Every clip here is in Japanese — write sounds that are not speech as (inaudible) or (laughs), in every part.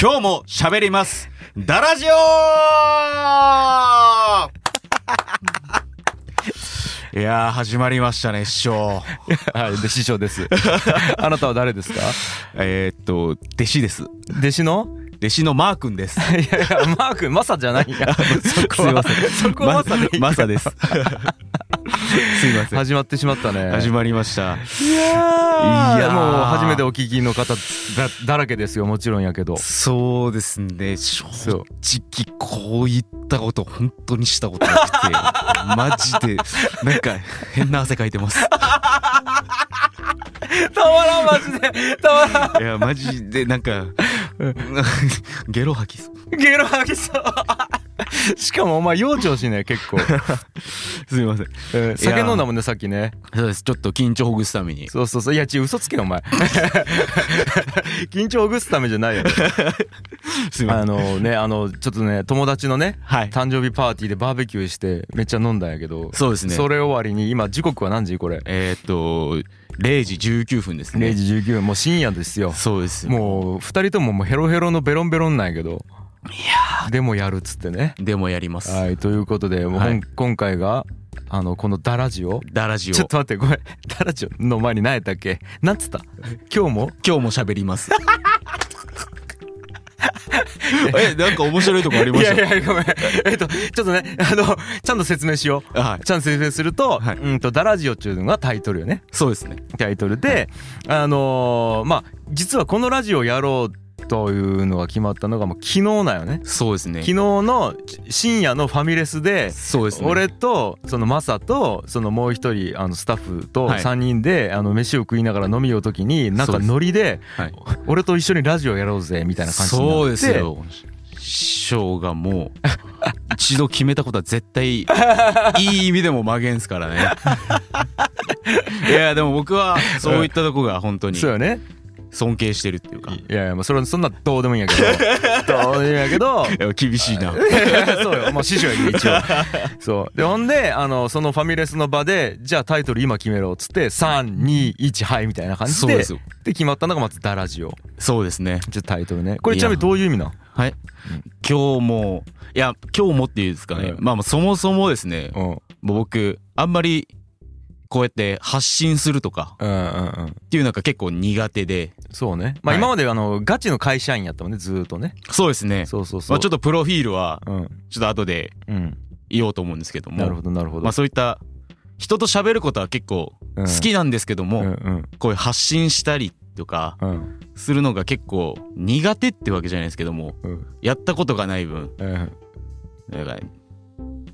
今日も喋ります。ダラジオ (laughs) いやー、始まりましたね、師匠。はい、で師匠です。(laughs) あなたは誰ですか？えー、っと、弟子です。弟子の？弟子のマー君です。いやいや、マー君、マサじゃないんや。そこはすいません。そこはマサで。マサです。(laughs) すいません。始まってしまったね。始まりました。いやいやーもう初めてお聞きの方だだらけですよ、もちろんやけど。そうですね正直こういったこと本当にしたことなくて (laughs) マジでなんか変な汗かいてますたまらん、マジで。たまらん。いやマジでなんかゲロ吐きそうゲロ吐きそう。(laughs) しかもお前、幼調しね、結構。(laughs) すいません。えー酒飲んだもんね、さっきね。そうです。ちょっと緊張ほぐすために。そうそうそう。いや、ち、嘘つけよ、お前。(laughs) 緊張をほぐすためじゃないよ。すいません。あのね、あの、ちょっとね、友達のね、はい。誕生日パーティーでバーベキューしてめっちゃ飲んだんやけどそうですね。それ終わりに今時刻は何時これ？えーっと0時19分ですね。0時19分もう深夜ですよ。そうです。もう2人とももうヘロヘロのベロンベロンなんやけどでもやるっつってね。でもやります。はいということではい。今回があのこのダラジオ。ダラジオ。ちょっと待ってごめん。(laughs) ダラジオの前に何やったっけ？なんつった？今日も？今日も喋ります。(laughs) えなんか面白いとこありまいした？やいやごめん。えっとちょっとねあのちゃんと説明しよう。はい。ちゃんと説明すると、はい。うんとダラジオっていうのがタイトルよね。そうですね。タイトルで、あのーまあ実はこのラジオやろうというのが決まったのがもう昨日だよね。そうですね。昨日の深夜のファミレスでそうですね。俺とそのマサとそのもう一人あのスタッフとはい。3人であの飯を食いながら飲みよう時になんかノリではい。俺と一緒にラジオやろうぜみたいな感じになって。そうですよ。師匠がもう (laughs) 一度決めたことは絶対いい意味でも曲げんすからね。(laughs) いやでも僕はそういったとこが本当にそうよね尊敬してるっていうか。いやいやもうそれそんなどうでもいいんやけど。(laughs) どうでもいいんやけど。厳しいな。(laughs) そうよ。もう師匠やけど一応。(laughs) そう。でほんであのそのファミレスの場でじゃあタイトル今決めろっつって321はいみたいな感じでで決まったのがまず「ダラジオ。そうですね」ちょっとタイトルね。これちなみにどういう意味なんはい。今日もいや今日もっていうんですかね、うん。まあまあそもそもですね。うん。僕あんまりこうやって発信するとかうんうんうん。っていうのが結構苦手で。そうね。まあはい。今まであのガチの会社員やったもんねずーっとね。そうですね。そうそうそう。まあ、ちょっとプロフィールはうん。ちょっと後でうん。言おうと思うんですけども。なるほどなるほど。まあ、そういった人と喋ることは結構うん。好きなんですけども、うんうん。こういう発信したりとかうん。するのが結構苦手ってわけじゃないですけどもうん。やったことがない分うん。だから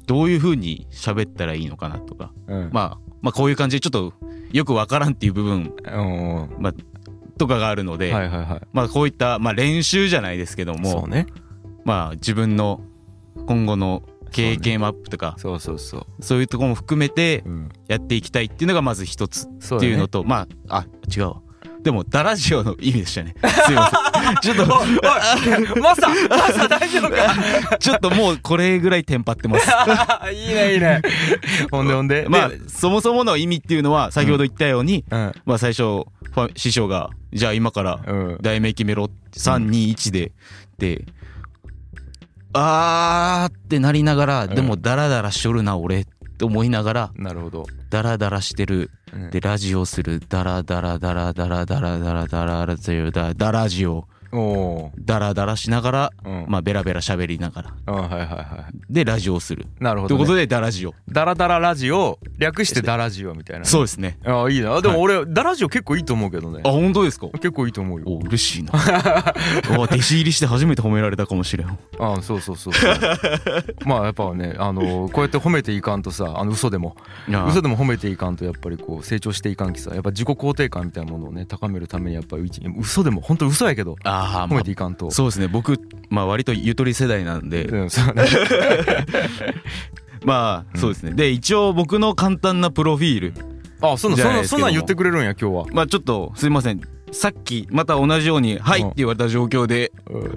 どういう風に喋ったらいいのかなとか、うん。まあ、まあこういう感じでちょっとよくわからんっていう部分うん。とかがあるので、はいはいはい。まあこういった、まあ、練習じゃないですけどもそうね。まあ自分の今後の経験アップとかそうそうそうそう。いうところも含めてうん。やっていきたいっていうのがまず一つそうっていうのと、まああ違うわ。でもダラジオの意味でしたね。すいませんちょっとおいマサマサ大丈夫か？(laughs) ちょっともうこれぐらいテンパってます。(laughs) いいねいいね。ほんでほんで？まあでそもそもの意味っていうのは先ほど言ったように、うん。まあ最初ファ師匠がじゃあ今からうん。題名決めろ321でであーってなりながら、うん。でもダラダラしとるな俺って思いながらなるほど。ダラダラしてる。うん。でラジオするダラダラダラダラダラダラダラダラダダラジオダラダラしながらーうん。まあベラベラ喋りながら。うんはいはいはでラジオをする。いなるほどね。ということでダラジオ。ダラダララジオ略してダラジオみたいなそうですね。ああいいな。でも俺ダラジオ結構いいと思うけどね。あ本当ですか？結構いいと思うよ。お嬉しいな。(laughs) お弟子入りして初めて褒められたかもしれん。ああそうそうそう (laughs) まあやっぱねあのこうやって褒めていかんとさあの嘘でも。嘘でも褒めていかんとやっぱりこう成長していかんきさ。やっぱ自己肯定感みたいなものをね高めるためにやっぱり嘘でも本当嘘やけど。あー、褒まめていかんと。あ、そうですね。僕まあ割とゆとり世代なんで、うんそうね。(laughs) まあそうですね。で一応僕の簡単なプロフィール。あそんなそんなそんなん言ってくれるんや今日は。まあちょっとすいません。さっきまた同じように「はい」って言われた状況で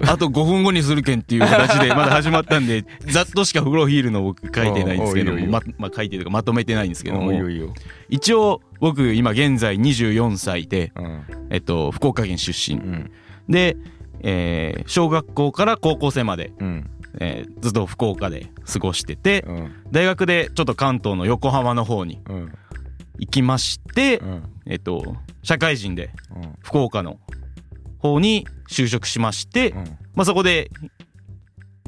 あと5分後にするけんっていう形で (laughs) まだ始まったんでざっとしかプロフィールの僕書いてないんですけどもままあ書いてるとかまとめてないんですけども。一応僕今現在24歳でうん。えっと福岡県出身。うんでえー小学校から高校生まで、うん。えーずっと福岡で過ごしててうん。大学でちょっと関東の横浜の方にうん。行きまして、うん。えっと社会人でうん。福岡の方に就職しまして、うん。まあ、そこで、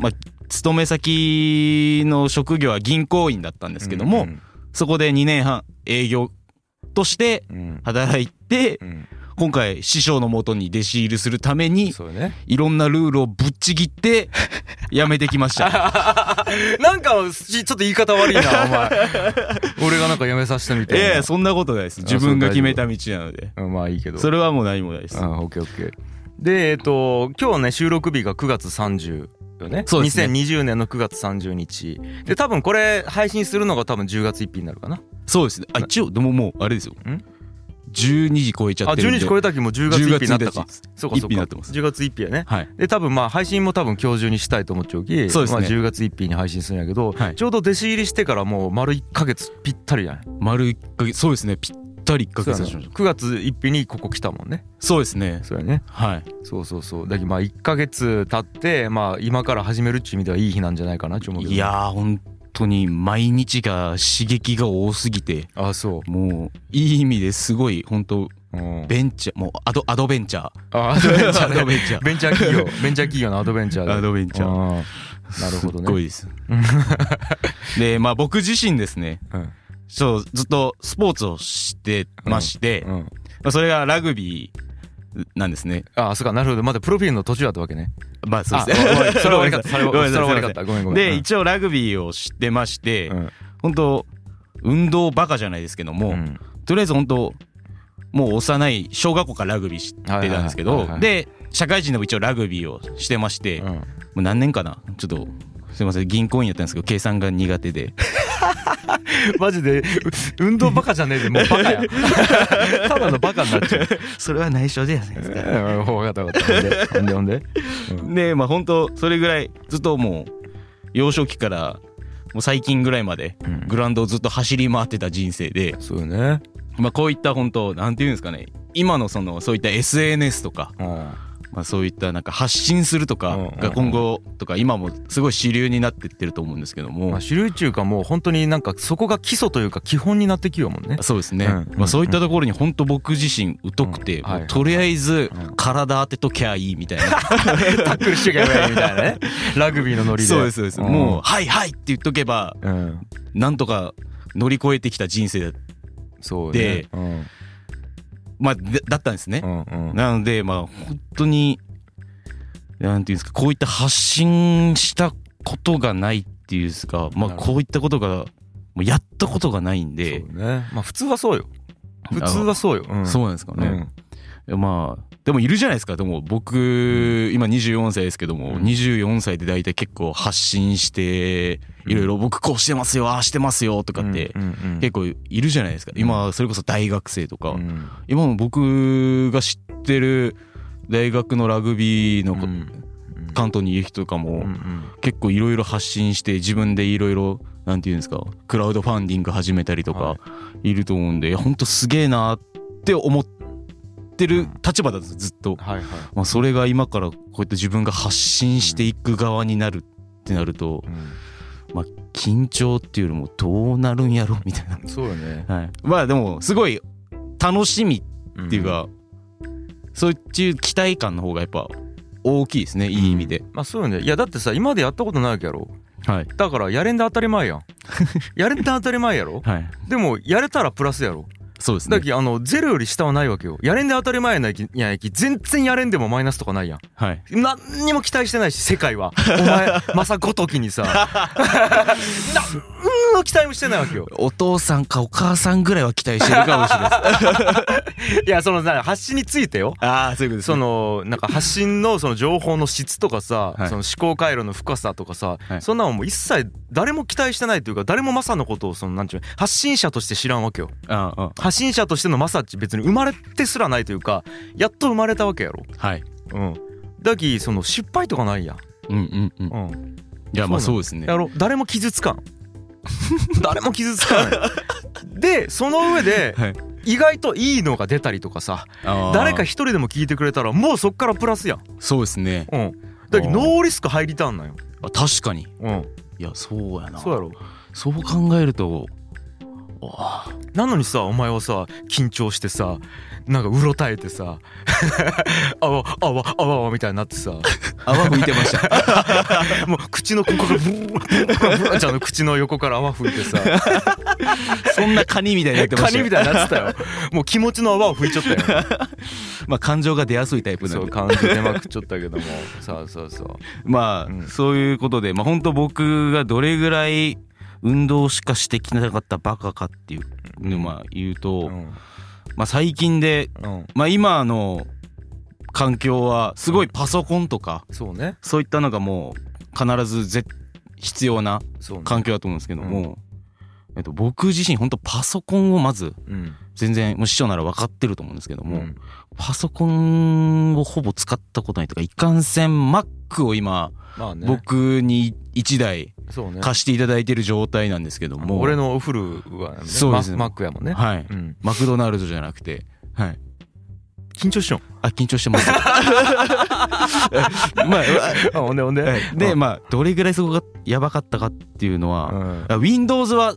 まあ、勤め先の職業は銀行員だったんですけども、うんそこで2年半営業としてうん。働いてうん今回師匠のもとに弟子入りするためにねいろんなルールをぶっちぎって辞めてきました。(laughs) なんかしちょっと言い方悪いなお前 (laughs) 俺がなんかやめさせたみたいないやそんなことないです。自分が決めた道なので。うんまあいいけどそれはもう何もないです。うんオッケーオッケーでえっと今日ね収録日が9月30よねそうですね2020年の9月30日で多分これ配信するのが多分10月1日になるかなそうですね。あ、一応、でももう、あれですよん？12時超えちゃあってるんで。12時超えた時もう10月1日になった10か月そうかそうか一日になってます10月1日やねはい。で多分まあ配信も多分今日中にしたいと思っちゃうきそうですねまあ、10月1日に配信するんやけど、はいちょうど弟子入りしてからもう丸1ヶ月ぴったりやね丸1ヶ月、そうですね。ぴったり1ヶ月経ちました。9月1日にここ来たもんねそうですね。そうやねはい。そうそうそうだけどまあ1ヶ月経ってまあ今から始めるっちゅう意味ではいい日なんじゃないかなって思うけどいやー、本当に毎日が刺激が多すぎて、あそもう、いい意味ですごい、本当う、うん、ベンチャー、もうアド、アドベンチャー。あアドベンチャー、ね、アドベンチャー。ベンチャー企業。ベンチャー企業のアドベンチャーでアドベンチャー。うん。なるほどね。すっごいです。(laughs) で、まあ僕自身ですね、うん。そう、ずっとスポーツをしてまして、うん。まあそれがラグビーなんですね。あそうかなるほど。まだプロフィールの途中だったわけね。まあそうあです。ね。(laughs) それは悪かった。それは悪かった。ごめんごめん。で、うん。一応ラグビーを知ってまして、うん。本当運動バカじゃないですけども、うん。とりあえず本当もう幼い小学校からラグビー知ってたんですけどで社会人でも一応ラグビーをしてまして、もう何年かな？ちょっとすいません。銀行員やったんですけど計算が苦手で。(laughs) マジでう運動バカじゃねえでもうバカや。(laughs) ただのバカになっちゃう。それは内緒じゃないですか。(laughs) うん分かった分かった。ほんでほんでほんでで？まあ本当それぐらいずっともう幼少期からもう最近ぐらいまでうん。グラウンドをずっと走り回ってた人生で、そうよね。まあこういった本当なんていうんですかね。今のそのそういった SNS とか、うんまあ、そういったなんか発信するとかが今後とか今もすごい主流になってってると思うんですけども、まあ主流中かもう本当になんかそこが基礎というか基本になってきようもんね。そうですね、うんまあ、そういったところに本当僕自身疎くて、とりあえずうん体当てときゃいいみたいな、(laughs) タックルしちゃいけないみたいなね。ラグビーのノリで。そうですそうです、ん。もう「はいはい」って言っとけばうん。なんとか乗り越えてきた人生だ。そうでねうんまあ、でだったんですね。うんうん。なのでまあ本当になんていうんですかこういった発信したことがないっていうんですかまあこういったことがもうやったことがないんで。そうね。まあ普通はそうよ。普通はそうよ。うん。そうなんですかね。うん。まあでもいるじゃないですか。でも僕、今24歳ですけども、うん。24歳で大体結構発信していろいろ僕こうしてますよああしてますよとかって結構いるじゃないですか。今それこそ大学生とか、うん。今も僕が知ってる大学のラグビーのうん。関東にいる人とかも結構いろいろ発信して自分でいろいろなんていうんですかクラウドファンディング始めたりとはかいると思うんで本当すげえなって思ってる立場だったずっと。はいはい。まあ、それが今からこうやって自分が発信していく側になるってなるとうん。緊張っていうよりもどうなるんやろみたいな、そうよね。(laughs) はい、まあでもすごい楽しみっていうか、そういう期待感の方がやっぱ大きいですねいい意味で、まあそうよね。いやだってさ今までやったことないわけやろ。はい。だからやれんで当たり前やん。(laughs) やれんで当たり前やろ。はい。でもやれたらプラスやろそうですね。だけどあのゼロより下はないわけよ。やれんで当たり前やないきやき全然やれんでもマイナスとかないやん。はい。何にも期待してないし世界は。お前 (laughs) まさごときにさ (laughs) 何の期待もしてないわけよ。(laughs) お父さんかお母さんぐらいは期待してるかもしれない。(laughs) いやそのな発信についてよ。ああそういうことですそのなんか発信のその情報の質とかさ、はい。その思考回路の深さとかさ、はい。そんなのもう一切誰も期待してないというか誰もマサのことをそのなんちゅうの発信者として知らんわけよ。あああ発信者としてのマサっち別に生まれてすらないというかやっと生まれたわけやろ。はい。うん。だきその失敗とかないやん。うんうんうん。うん。いやまあそそうですね。やろ。誰も傷つかん (laughs) 誰も傷つかない。(laughs) でその上ではい。意外といいのが出たりとかさ誰か一人でも聞いてくれたらもうそっからプラスやん。そうですね。うん。だけどノーリスク入りたんなんよ。あ確かに。うん。いやそうやな。そうやろ。そう考えるとなのにさお前はさ緊張してさなんかうろたえてさ (laughs) あわあわあわあわみたいになってさ泡吹いてました。(laughs) もう口のここからブーブーブーブーじゃあの口の横から泡吹いてさ。(laughs) そんなカニみたいになってましたよ。カニみたいになってたよ。(laughs) もう気持ちの泡を吹いちゃったよ。まあ感情が出やすいタイプなんで。そう感じ出まくっちゃったけども。そうそうそう。まあ、うん。そういうことでまあ本当僕がどれぐらい運動しかしてきなかったバカかっていうのをまあ言うと、うん。まあ最近でうん。まあ今の環境はすごいパソコンとかそうね。そういったのがもう必ずぜ必要な環境だと思うんですけども、えっと、僕自身本当パソコンをまずうん。全然もう師匠なら分かってると思うんですけども、うん。パソコンをほぼ使ったことないとかいかんせん Mac を今まあね。僕に1台貸していただいてる状態なんですけども俺のお風呂はねそうです。ねママックやもんね。はい。うん。マクドナルドじゃなくてはい緊張しよんあ緊張してます。(laughs) まああほんでほんで？はい。でまあどれぐらいそこがやばかったかっていうのは、うん。あ Windows は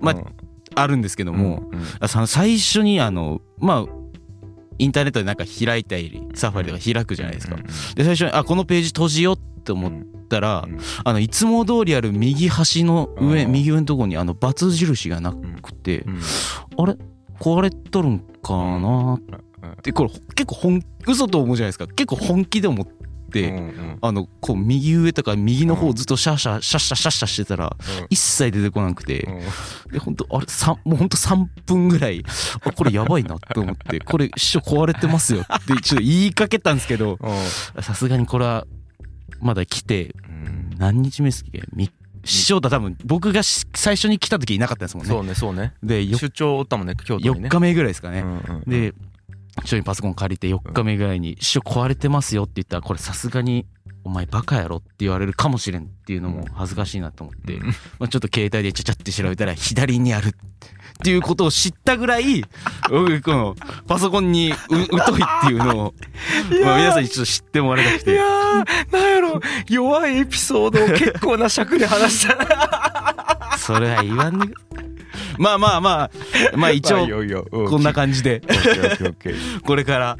まあうん。あるんですけども、最初にあのまあインターネットでなんか開いたりサファリとか開くじゃないですか。うんで最初にあこのページ閉じようって思ったら、うんあのいつも通りある右端の上、うん。右上のところにあの×印がなくて、うん。あれ？壊れとるんかなってこれ結構本嘘と思うじゃないですか。結構本気で思って。うんうん。あのこう右上とか右の方ずっとシャッシャシャッシャシャッシャしてたら一切出てこなくて、うん。で本当あれさもう本当3分ぐらいあこれやばいなって思って (laughs) これ師匠壊れてますよってちょっと言いかけたんですけどさすがにこれはまだ来てうん。何日目ですっけ？み師匠と多分僕がし最初に来た時いなかったですもんね。そうねそうね。でよ出張おったもんね京都にね。4日目ぐらいですかね、うんうん。で師匠にパソコン借りて4日目ぐらいに「師匠壊れてますよ」って言ったらこれさすがに「お前バカやろ」って言われるかもしれんっていうのも恥ずかしいなと思って、うん。まあ、ちょっと携帯でちゃちゃって調べたら左にあるっていうことを知ったぐらい僕このパソコンにう疎いっていうのを (laughs) まあ皆さんにちょっと知ってもらいたくて。いやーなんやろ弱いエピソードを結構な尺で話した。な (laughs) それは言わんねまあまあまあまあ一応こんな感じで。(laughs) これから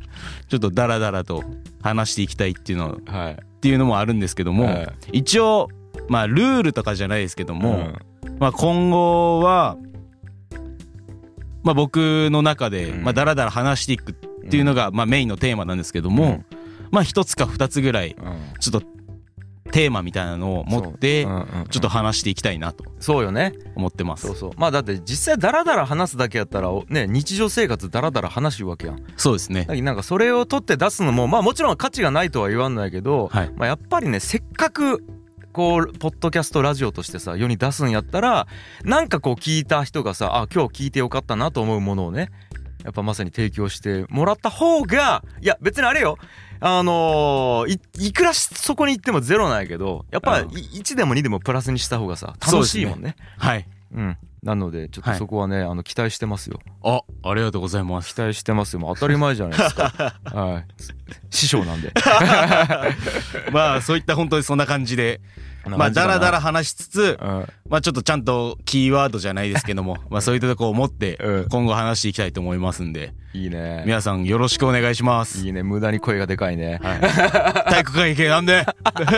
ちょっとダラダラと話していきたいっていうのはい。っていうのもあるんですけども、はい。一応まあルールとかじゃないですけども、まあ今後はまあ僕の中でうん。まあダラダラ話していくっていうのがまあメインのテーマなんですけども、まあ一つか二つぐらいうん。ちょっとテーマみたいなのを持ってちょっと話していきたいなと。そうよね。思ってます。そうそう。まあだって実際ダラダラ話すだけやったらね日常生活ダラダラ話しゅうわけやん。そうですね。なんかそれを取って出すのもまあもちろん価値がないとは言わんないけど、はい。まあ、やっぱりねせっかくこうポッドキャストラジオとしてさ世に出すんやったらなんかこう聞いた人がさあ今日聞いてよかったなと思うものをねやっぱまさに提供してもらった方がいや別にあれよ。あのーいいくらしそこに行ってもゼロなんやけどやっぱうん。1でも2でもプラスにした方がさ楽しいもんね。はい。うん。なのでちょっとはい。そこはね、あの期待してますよ。あありがとうございます。期待してますよ。もう当たり前じゃないですか。(laughs) はい。師匠なんで。(laughs) まあそういった本当にそんな感じでまあダラダラ話しつつうん。まあちょっとちゃんとキーワードじゃないですけども (laughs) まあそういったとこを持ってうん。今後話していきたいと思いますんで。いいね。皆さんよろしくお願いします。いいね。無駄に声がでかいね。はい。体育会系なんで。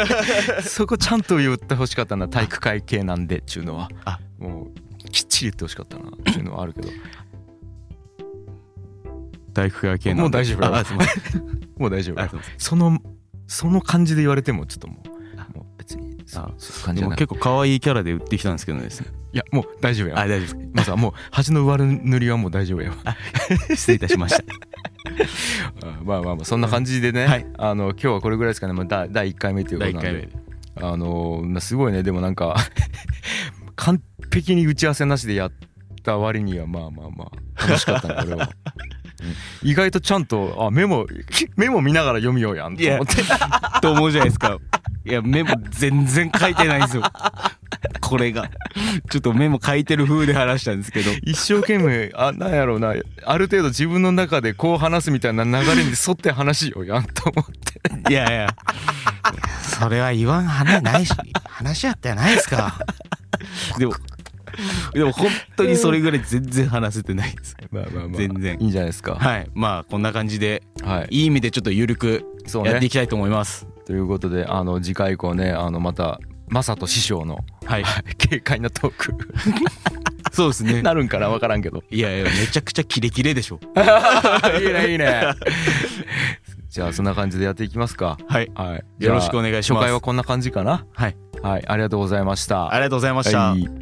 (laughs) そこちゃんと言ってほしかったな。体育会系なんでっちゅうのは。あ。もうきっちり言ってほしかったな。っていうのはあるけど。体育会系なんで。もう大丈夫。(laughs) もう大丈夫。そのその感じで言われてもちょっともうあ感じ結構可愛いキャラで売ってきたんですけどですね。いやもう大丈夫やあ大丈夫まずはもう端の上塗りはもう大丈夫やわ失礼いたしました。(laughs) あまあまあまあそんな感じでね、はい。あの今日はこれぐらいですかね、まあ、第第1回目というこ第1となんで。回目。あのなすごいね。でもなんか (laughs) 完璧に打ち合わせなしでやった割にはまあまあまあ楽しかったね俺は、(laughs) うん。意外とちゃんとあメモメモ見ながら読みようやんと思って。と思うじゃないですかいやメモ全然書いてないんですよ。(laughs) これが。ちょっとメモ書いてる風で話したんですけど。一生懸命あなんやろうな。ある程度自分の中でこう話すみたいな流れに沿って話しよう。やんと思って。いやいや。それは言わん話ないし。話やったやないですか。でもでも本当にそれぐらい全然話せてないです。まあまあま全然。いいんじゃないですか。はい。まあこんな感じではい。いい意味でちょっと緩くそうね。やっていきたいと思いますということであの次回以降ねあのまたマサと師匠のはい。(laughs) 軽快なトーク。(laughs) そうですね。なるんかな分からんけど。いやいやめちゃくちゃキレキレでしょ。いいねいいね。(laughs) じゃあそんな感じでやっていきますか。はい。はい。よろしくお願いします。初回はこんな感じかな。はい。はいありがとうございました。ありがとうございました、はい